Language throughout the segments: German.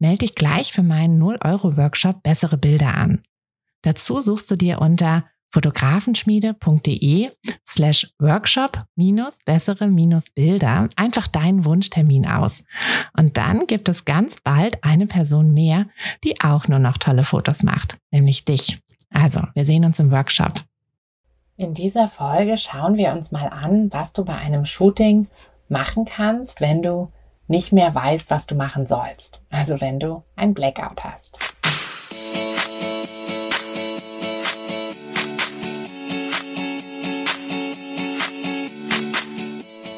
Melde dich gleich für meinen 0-Euro-Workshop Bessere Bilder an. Dazu suchst du dir unter fotografenschmiede.de slash workshop minus bessere minus Bilder einfach deinen Wunschtermin aus. Und dann gibt es ganz bald eine Person mehr, die auch nur noch tolle Fotos macht, nämlich dich. Also, wir sehen uns im Workshop. In dieser Folge schauen wir uns mal an, was du bei einem Shooting machen kannst, wenn du nicht mehr weißt, was du machen sollst. Also wenn du ein Blackout hast.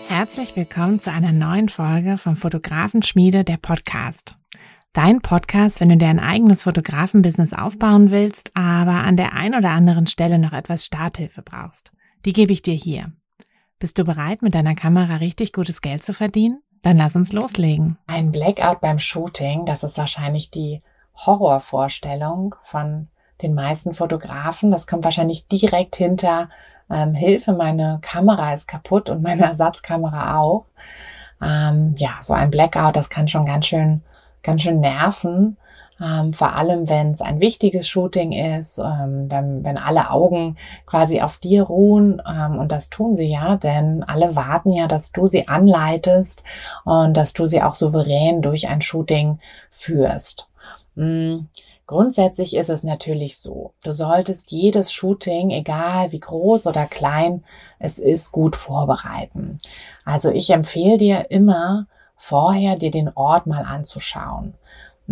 Herzlich willkommen zu einer neuen Folge vom Fotografenschmiede der Podcast. Dein Podcast, wenn du dir ein eigenes Fotografenbusiness aufbauen willst, aber an der ein oder anderen Stelle noch etwas Starthilfe brauchst. Die gebe ich dir hier. Bist du bereit, mit deiner Kamera richtig gutes Geld zu verdienen? Dann lass uns loslegen. Ein Blackout beim Shooting, das ist wahrscheinlich die Horrorvorstellung von den meisten Fotografen. Das kommt wahrscheinlich direkt hinter ähm, Hilfe, meine Kamera ist kaputt und meine Ersatzkamera auch. Ähm, ja, so ein Blackout, das kann schon ganz schön ganz schön nerven. Ähm, vor allem, wenn es ein wichtiges Shooting ist, ähm, wenn, wenn alle Augen quasi auf dir ruhen. Ähm, und das tun sie ja, denn alle warten ja, dass du sie anleitest und dass du sie auch souverän durch ein Shooting führst. Mhm. Grundsätzlich ist es natürlich so, du solltest jedes Shooting, egal wie groß oder klein es ist, gut vorbereiten. Also ich empfehle dir immer, vorher dir den Ort mal anzuschauen.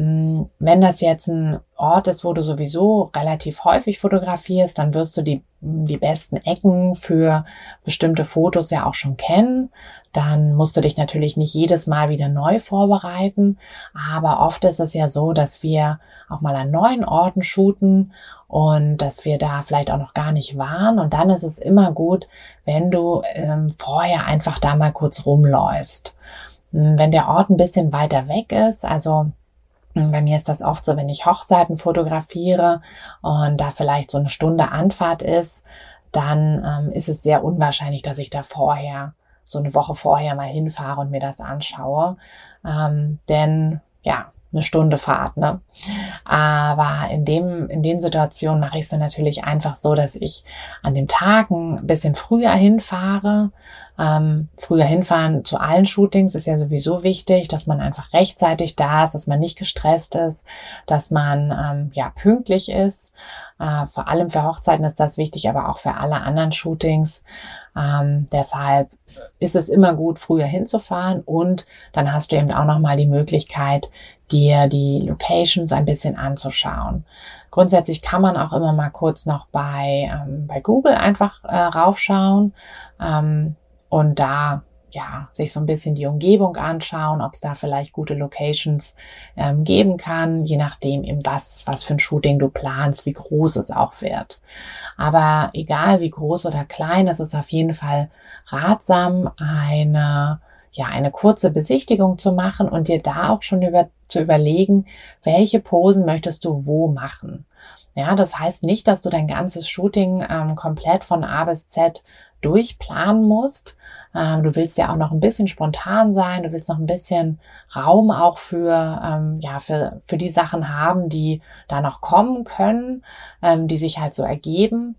Hm, wenn das jetzt ein Ort ist, wo du sowieso relativ häufig fotografierst, dann wirst du die, die besten Ecken für bestimmte Fotos ja auch schon kennen. Dann musst du dich natürlich nicht jedes Mal wieder neu vorbereiten. Aber oft ist es ja so, dass wir auch mal an neuen Orten shooten und dass wir da vielleicht auch noch gar nicht waren. Und dann ist es immer gut, wenn du ähm, vorher einfach da mal kurz rumläufst. Hm, wenn der Ort ein bisschen weiter weg ist, also hm, bei mir ist das oft so, wenn ich Hochzeiten fotografiere und da vielleicht so eine Stunde Anfahrt ist, dann ähm, ist es sehr unwahrscheinlich, dass ich da vorher, so eine Woche vorher mal hinfahre und mir das anschaue. Ähm, denn ja, eine Stunde Fahrt, ne? Aber in dem, in den Situationen mache ich es dann natürlich einfach so, dass ich an dem Tag ein bisschen früher hinfahre. Ähm, früher hinfahren zu allen Shootings ist ja sowieso wichtig, dass man einfach rechtzeitig da ist, dass man nicht gestresst ist, dass man ähm, ja pünktlich ist. Äh, vor allem für Hochzeiten ist das wichtig, aber auch für alle anderen Shootings. Ähm, deshalb ist es immer gut, früher hinzufahren und dann hast du eben auch nochmal die Möglichkeit, dir die Locations ein bisschen anzuschauen. Grundsätzlich kann man auch immer mal kurz noch bei, ähm, bei Google einfach äh, raufschauen ähm, und da ja, sich so ein bisschen die Umgebung anschauen, ob es da vielleicht gute Locations ähm, geben kann, je nachdem eben was, was für ein Shooting du planst, wie groß es auch wird. Aber egal wie groß oder klein, es ist auf jeden Fall ratsam, eine ja, eine kurze Besichtigung zu machen und dir da auch schon über, zu überlegen, welche Posen möchtest du wo machen. Ja, das heißt nicht, dass du dein ganzes Shooting ähm, komplett von A bis Z durchplanen musst. Ähm, du willst ja auch noch ein bisschen spontan sein, du willst noch ein bisschen Raum auch für, ähm, ja, für, für die Sachen haben, die da noch kommen können, ähm, die sich halt so ergeben.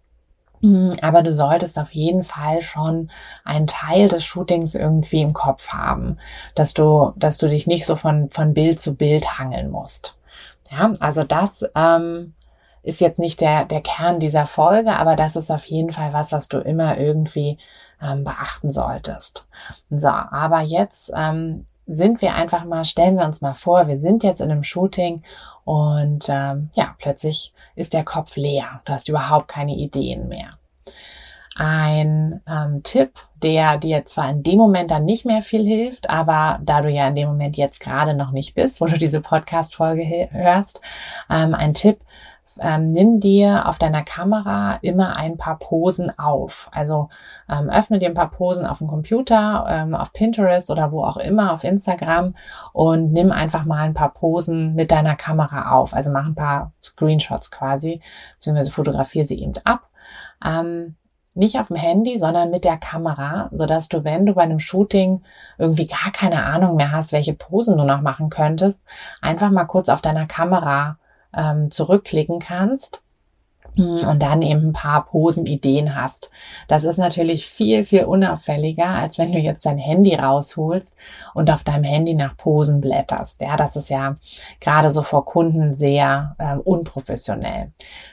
Mhm, aber du solltest auf jeden Fall schon einen Teil des Shootings irgendwie im Kopf haben, dass du, dass du dich nicht so von, von Bild zu Bild hangeln musst. Ja, also das ähm, ist jetzt nicht der, der Kern dieser Folge, aber das ist auf jeden Fall was, was du immer irgendwie ähm, beachten solltest. So, aber jetzt ähm, sind wir einfach mal, stellen wir uns mal vor, wir sind jetzt in einem Shooting und ähm, ja, plötzlich ist der Kopf leer. Du hast überhaupt keine Ideen mehr. ein ähm, Tipp, der dir zwar in dem Moment dann nicht mehr viel hilft, aber da du ja in dem Moment jetzt gerade noch nicht bist, wo du diese Podcast-Folge hörst, ähm, ein Tipp, ähm, nimm dir auf deiner Kamera immer ein paar Posen auf. Also ähm, öffne dir ein paar Posen auf dem Computer, ähm, auf Pinterest oder wo auch immer, auf Instagram und nimm einfach mal ein paar Posen mit deiner Kamera auf. Also mach ein paar Screenshots quasi, beziehungsweise fotografiere sie eben ab. Ähm, nicht auf dem Handy, sondern mit der Kamera, so dass du, wenn du bei einem Shooting irgendwie gar keine Ahnung mehr hast, welche Posen du noch machen könntest, einfach mal kurz auf deiner Kamera ähm, zurückklicken kannst hm, und dann eben ein paar Posenideen hast. Das ist natürlich viel, viel unauffälliger, als wenn du jetzt dein Handy rausholst und auf deinem Handy nach Posen blätterst. Ja, das ist ja gerade so vor Kunden sehr ähm, unprofessionell.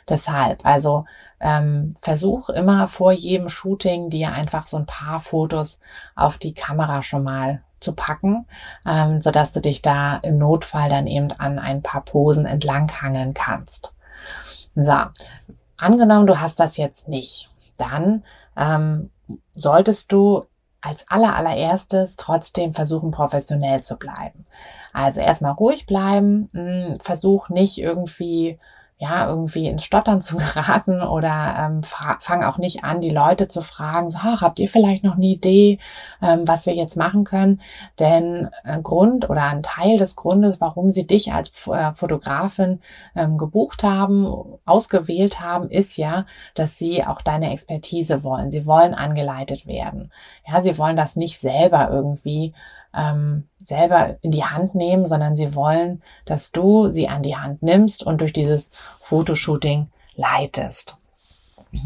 Deshalb, also ähm, versuch immer vor jedem Shooting dir einfach so ein paar Fotos auf die Kamera schon mal zu packen, ähm, so dass du dich da im Notfall dann eben an ein paar Posen entlanghangeln kannst. So, angenommen, du hast das jetzt nicht, dann ähm, solltest du als aller allererstes trotzdem versuchen, professionell zu bleiben. Also erstmal ruhig bleiben, mh, hm, versuch nicht irgendwie ja, irgendwie ins Stottern zu geraten oder ähm, fang auch nicht an, die Leute zu fragen, so, ach, habt ihr vielleicht noch eine Idee, ähm, was wir jetzt machen können? Denn äh, Grund oder ein Teil des Grundes, warum sie dich als äh, Fotografin ähm, gebucht haben, ausgewählt haben, ist ja, dass sie auch deine Expertise wollen. Sie wollen angeleitet werden. Ja, sie wollen das nicht selber irgendwie ähm, selber in die Hand nehmen, sondern sie wollen, dass du sie an die Hand nimmst und durch dieses Fotoshooting leitest.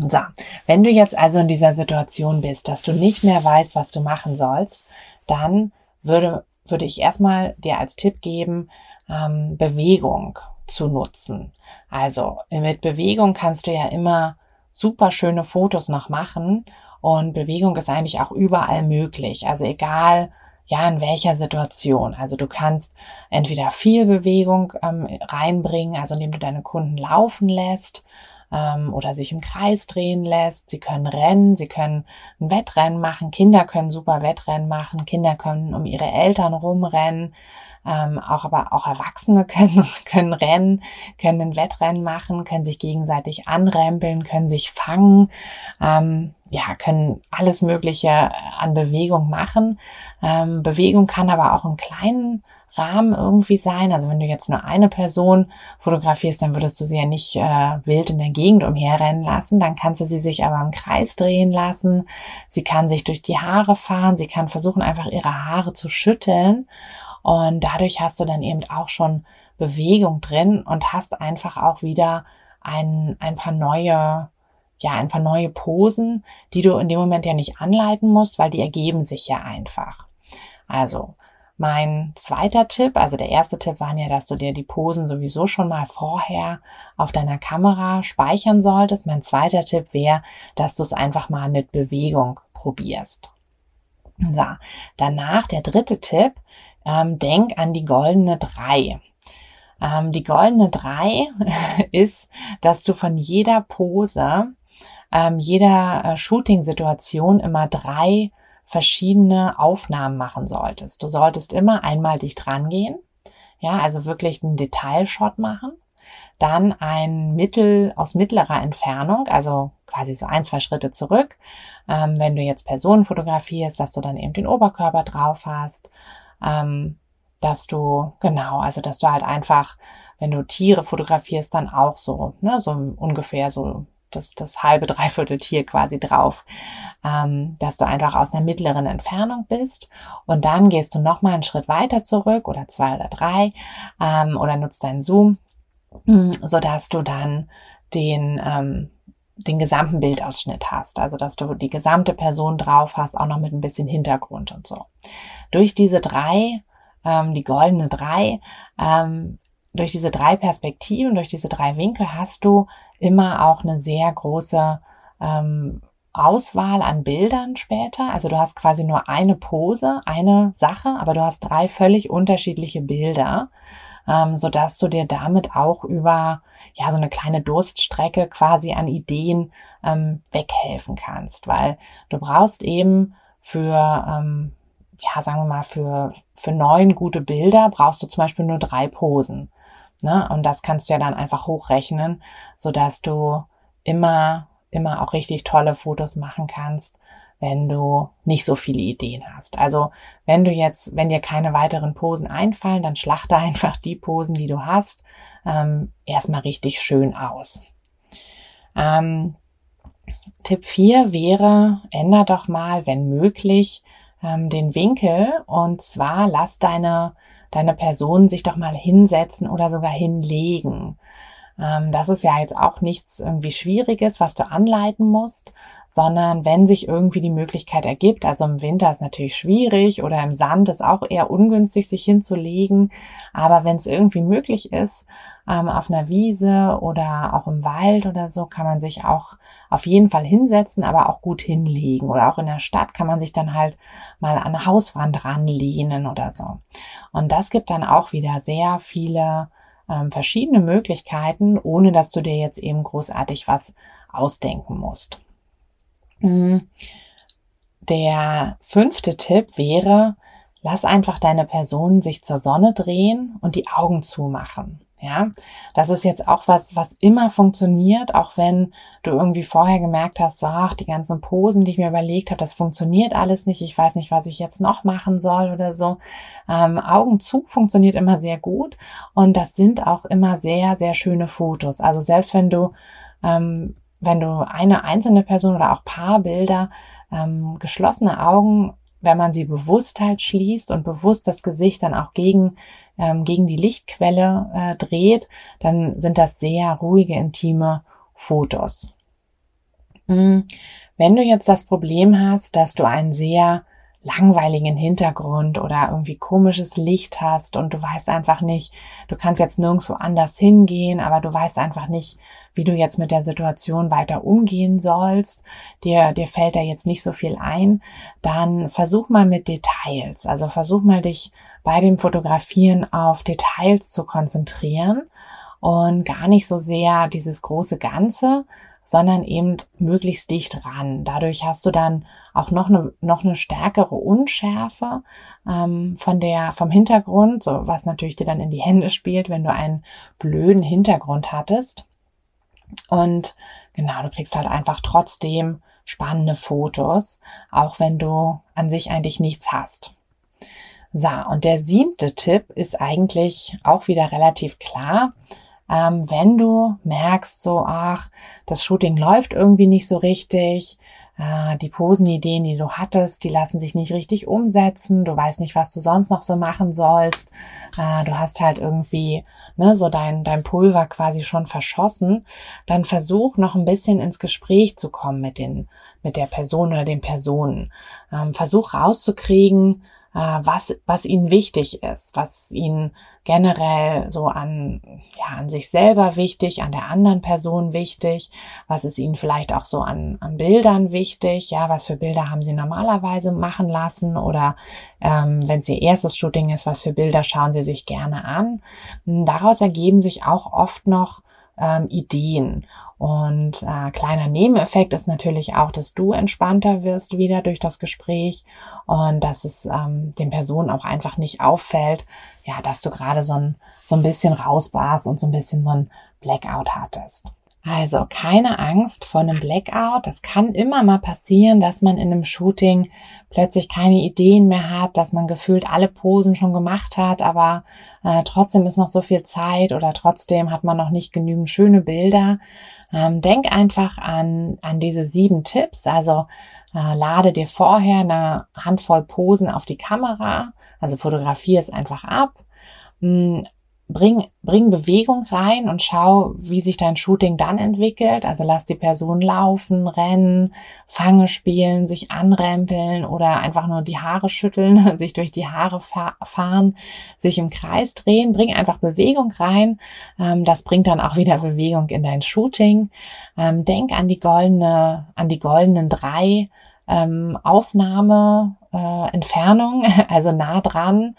So, wenn du jetzt also in dieser Situation bist, dass du nicht mehr weißt, was du machen sollst, dann würde, würde ich erstmal dir als Tipp geben, ähm, Bewegung zu nutzen. Also mit Bewegung kannst du ja immer super schöne Fotos noch machen und Bewegung ist eigentlich auch überall möglich. Also egal, ja, in welcher Situation. Also du kannst entweder viel Bewegung ähm, reinbringen, also indem du deine Kunden laufen lässt ähm, oder sich im Kreis drehen lässt. Sie können rennen, sie können ein Wettrennen machen. Kinder können super Wettrennen machen. Kinder können um ihre Eltern rumrennen. Ähm, auch aber auch Erwachsene können, können rennen, können ein Wettrennen machen, können sich gegenseitig anrempeln, können sich fangen, ähm, ja, können alles Mögliche an Bewegung machen. Ähm, Bewegung kann aber auch im kleinen Rahmen irgendwie sein. Also wenn du jetzt nur eine Person fotografierst, dann würdest du sie ja nicht äh, wild in der Gegend umherrennen lassen. Dann kannst du sie sich aber im Kreis drehen lassen. Sie kann sich durch die Haare fahren. Sie kann versuchen, einfach ihre Haare zu schütteln. Und dadurch hast du dann eben auch schon Bewegung drin und hast einfach auch wieder ein, ein paar neue, ja, ein paar neue Posen, die du in dem Moment ja nicht anleiten musst, weil die ergeben sich ja einfach. Also, mein zweiter Tipp, also der erste Tipp war ja, dass du dir die Posen sowieso schon mal vorher auf deiner Kamera speichern solltest. Mein zweiter Tipp wäre, dass du es einfach mal mit Bewegung probierst. So, danach der dritte Tipp ähm, denk an die goldene drei. Ähm, die goldene drei ist, dass du von jeder Pose, ähm, jeder äh, Shooting-Situation immer drei verschiedene Aufnahmen machen solltest. Du solltest immer einmal dicht rangehen, ja, also wirklich einen Detailshot machen, dann ein Mittel aus mittlerer Entfernung, also quasi so ein, zwei Schritte zurück. Ähm, wenn du jetzt Personen fotografierst, dass du dann eben den Oberkörper drauf hast, ähm, dass du, genau, also dass du halt einfach, wenn du Tiere fotografierst, dann auch so, ne, so ungefähr so das, das halbe, dreiviertel Tier quasi drauf, ähm, dass du einfach aus einer mittleren Entfernung bist und dann gehst du nochmal einen Schritt weiter zurück oder zwei oder drei ähm, oder nutzt deinen Zoom, mm, so dass du dann den, ähm, den gesamten Bildausschnitt hast, also dass du die gesamte Person drauf hast, auch noch mit ein bisschen Hintergrund und so. Durch diese drei, ähm, die goldene drei, ähm, durch diese drei Perspektiven, durch diese drei Winkel hast du immer auch eine sehr große ähm, Auswahl an Bildern später. Also du hast quasi nur eine Pose, eine Sache, aber du hast drei völlig unterschiedliche Bilder ähm, so dass du dir damit auch über ja so eine kleine Durststrecke quasi an Ideen ähm, weghelfen kannst, weil du brauchst eben für ähm, ja sagen wir mal für für neun gute Bilder brauchst du zum Beispiel nur drei Posen, ne? Und das kannst du ja dann einfach hochrechnen, so dass du immer immer auch richtig tolle Fotos machen kannst wenn du nicht so viele Ideen hast. Also wenn du jetzt, wenn dir keine weiteren Posen einfallen, dann schlachte einfach die Posen, die du hast, ähm, erstmal richtig schön aus. Ähm, Tipp 4 wäre, änder doch mal, wenn möglich, ähm, den Winkel und zwar lass deine, deine Person sich doch mal hinsetzen oder sogar hinlegen. Ähm, das ist ja jetzt auch nichts irgendwie Schwieriges, was du anleiten musst, sondern wenn sich irgendwie die Möglichkeit ergibt, also im Winter ist natürlich schwierig oder im Sand ist auch eher ungünstig, sich hinzulegen, aber wenn es irgendwie möglich ist, ähm, auf einer Wiese oder auch im Wald oder so, kann man sich auch auf jeden Fall hinsetzen, aber auch gut hinlegen. Oder auch in der Stadt kann man sich dann halt mal an eine Hauswand ranlehnen oder so. Und das gibt dann auch wieder sehr viele ähm, verschiedene Möglichkeiten, ohne dass du dir jetzt eben großartig was ausdenken musst. Mhm. Der fünfte Tipp wäre, lass einfach deine Person sich zur Sonne drehen und die Augen zumachen. Ja, das ist jetzt auch was, was immer funktioniert, auch wenn du irgendwie vorher gemerkt hast, so, ach, die ganzen Posen, die ich mir überlegt habe, das funktioniert alles nicht. Ich weiß nicht, was ich jetzt noch machen soll oder so. Ähm, Augen zu funktioniert immer sehr gut und das sind auch immer sehr, sehr schöne Fotos. Also selbst wenn du ähm, wenn du eine einzelne Person oder auch Paarbilder ähm, geschlossene Augen wenn man sie bewusst halt schließt und bewusst das Gesicht dann auch gegen, ähm, gegen die Lichtquelle äh, dreht, dann sind das sehr ruhige, intime Fotos. Mhm. Wenn du jetzt das Problem hast, dass du einen sehr langweiligen Hintergrund oder irgendwie komisches Licht hast und du weißt einfach nicht, du kannst jetzt nirgendwo anders hingehen, aber du weißt einfach nicht, wie du jetzt mit der Situation weiter umgehen sollst, dir, dir fällt da jetzt nicht so viel ein, dann versuch mal mit Details. Also versuch mal dich bei dem Fotografieren auf Details zu konzentrieren und gar nicht so sehr dieses große Ganze, sondern eben möglichst dicht ran. Dadurch hast du dann auch noch eine, noch eine stärkere Unschärfe ähm, von der, vom Hintergrund, so was natürlich dir dann in die Hände spielt, wenn du einen blöden Hintergrund hattest. Und genau, du kriegst halt einfach trotzdem spannende Fotos, auch wenn du an sich eigentlich nichts hast. So, und der siebte Tipp ist eigentlich auch wieder relativ klar ähm, wenn du merkst, so, ach, das Shooting läuft irgendwie nicht so richtig, äh, die Posenideen, die du hattest, die lassen sich nicht richtig umsetzen, du weißt nicht, was du sonst noch so machen sollst, äh, du hast halt irgendwie ne, so dein, dein Pulver quasi schon verschossen, dann versuch noch ein bisschen ins Gespräch zu kommen mit den, mit der Person oder den Personen. Ähm, versuch rauszukriegen, äh, was, was ihnen wichtig ist, was ihnen generell so an, ja, an sich selber wichtig, an der anderen Person wichtig, was ist ihnen vielleicht auch so an, an Bildern wichtig, ja, was für Bilder haben sie normalerweise machen lassen oder ähm, wenn es ihr erstes Shooting ist, was für Bilder schauen sie sich gerne an. Daraus ergeben sich auch oft noch ähm, Ideen. Und äh, kleiner Nebeneffekt ist natürlich auch, dass du entspannter wirst wieder durch das Gespräch und dass es ähm, den Personen auch einfach nicht auffällt, ja, dass du gerade so ein, so ein bisschen raus warst und so ein bisschen so ein Blackout hattest. Also keine Angst vor einem Blackout. Das kann immer mal passieren, dass man in einem Shooting plötzlich keine Ideen mehr hat, dass man gefühlt alle Posen schon gemacht hat, aber äh, trotzdem ist noch so viel Zeit oder trotzdem hat man noch nicht genügend schöne Bilder. Ähm, denk einfach an, an diese sieben Tipps. Also äh, lade dir vorher eine Handvoll Posen auf die Kamera, also fotografiere es einfach ab. Bring, bring Bewegung rein und schau, wie sich dein Shooting dann entwickelt. Also lass die Person laufen, rennen, Fange spielen, sich anrempeln oder einfach nur die Haare schütteln, sich durch die Haare fahren, sich im Kreis drehen. Bring einfach Bewegung rein. Ähm, das bringt dann auch wieder Bewegung in dein Shooting. Ähm, denk an die goldene, an die goldenen drei ähm, Aufnahme, äh, Entfernung, also nah dran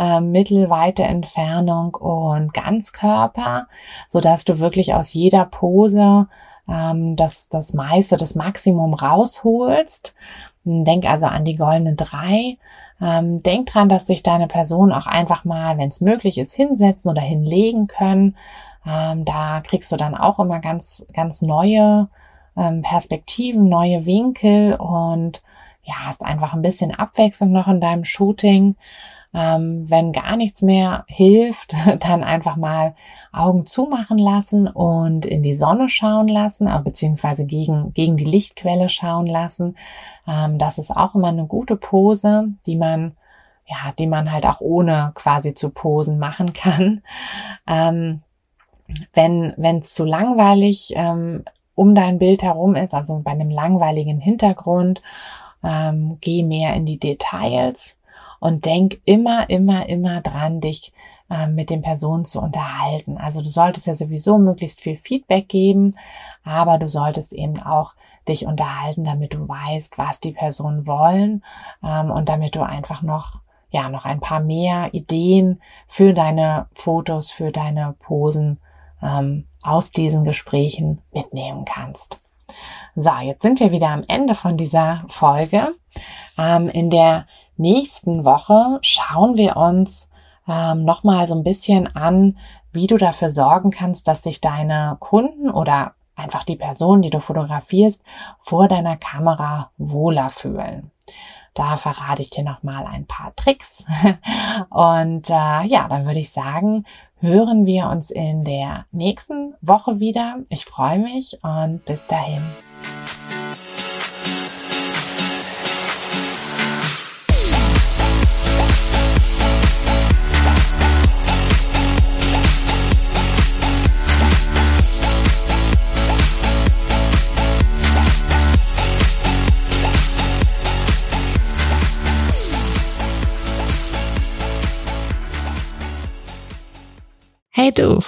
äh, mittelweite Entfernung und Ganzkörper, so dass du wirklich aus jeder Pose ähm, das, das meiste, das Maximum rausholst. Denk also an die goldene drei. Ähm, denk dran, dass sich deine Person auch einfach mal, wenn es möglich ist, hinsetzen oder hinlegen können. Ähm, da kriegst du dann auch immer ganz, ganz neue ähm, Perspektiven, neue Winkel und ja, hast einfach ein bisschen Abwechslung noch in deinem Shooting. Ähm, wenn gar nichts mehr hilft, dann einfach mal Augen zumachen lassen und in die Sonne schauen lassen, äh, beziehungsweise gegen, gegen die Lichtquelle schauen lassen. Ähm, das ist auch immer eine gute Pose, die man, ja, die man halt auch ohne quasi zu posen machen kann. Ähm, wenn es zu langweilig ähm, um dein Bild herum ist, also bei einem langweiligen Hintergrund, ähm, geh mehr in die Details und denk immer, immer, immer dran, dich äh, mit den Personen zu unterhalten. Also du solltest ja sowieso möglichst viel Feedback geben, aber du solltest eben auch dich unterhalten, damit du weißt, was die Personen wollen ähm, und damit du einfach noch ja noch ein paar mehr Ideen für deine Fotos, für deine Posen ähm, aus diesen Gesprächen mitnehmen kannst. So, jetzt sind wir wieder am Ende von dieser Folge. Ähm, in der nächsten Woche schauen wir uns ähm, nochmal so ein bisschen an, wie du dafür sorgen kannst, dass sich deine Kunden oder einfach die Person, die du fotografierst, vor deiner Kamera wohler fühlen. Da verrate ich dir nochmal ein paar Tricks. Und äh, ja, dann würde ich sagen, hören wir uns in der nächsten Woche wieder. Ich freue mich und bis dahin.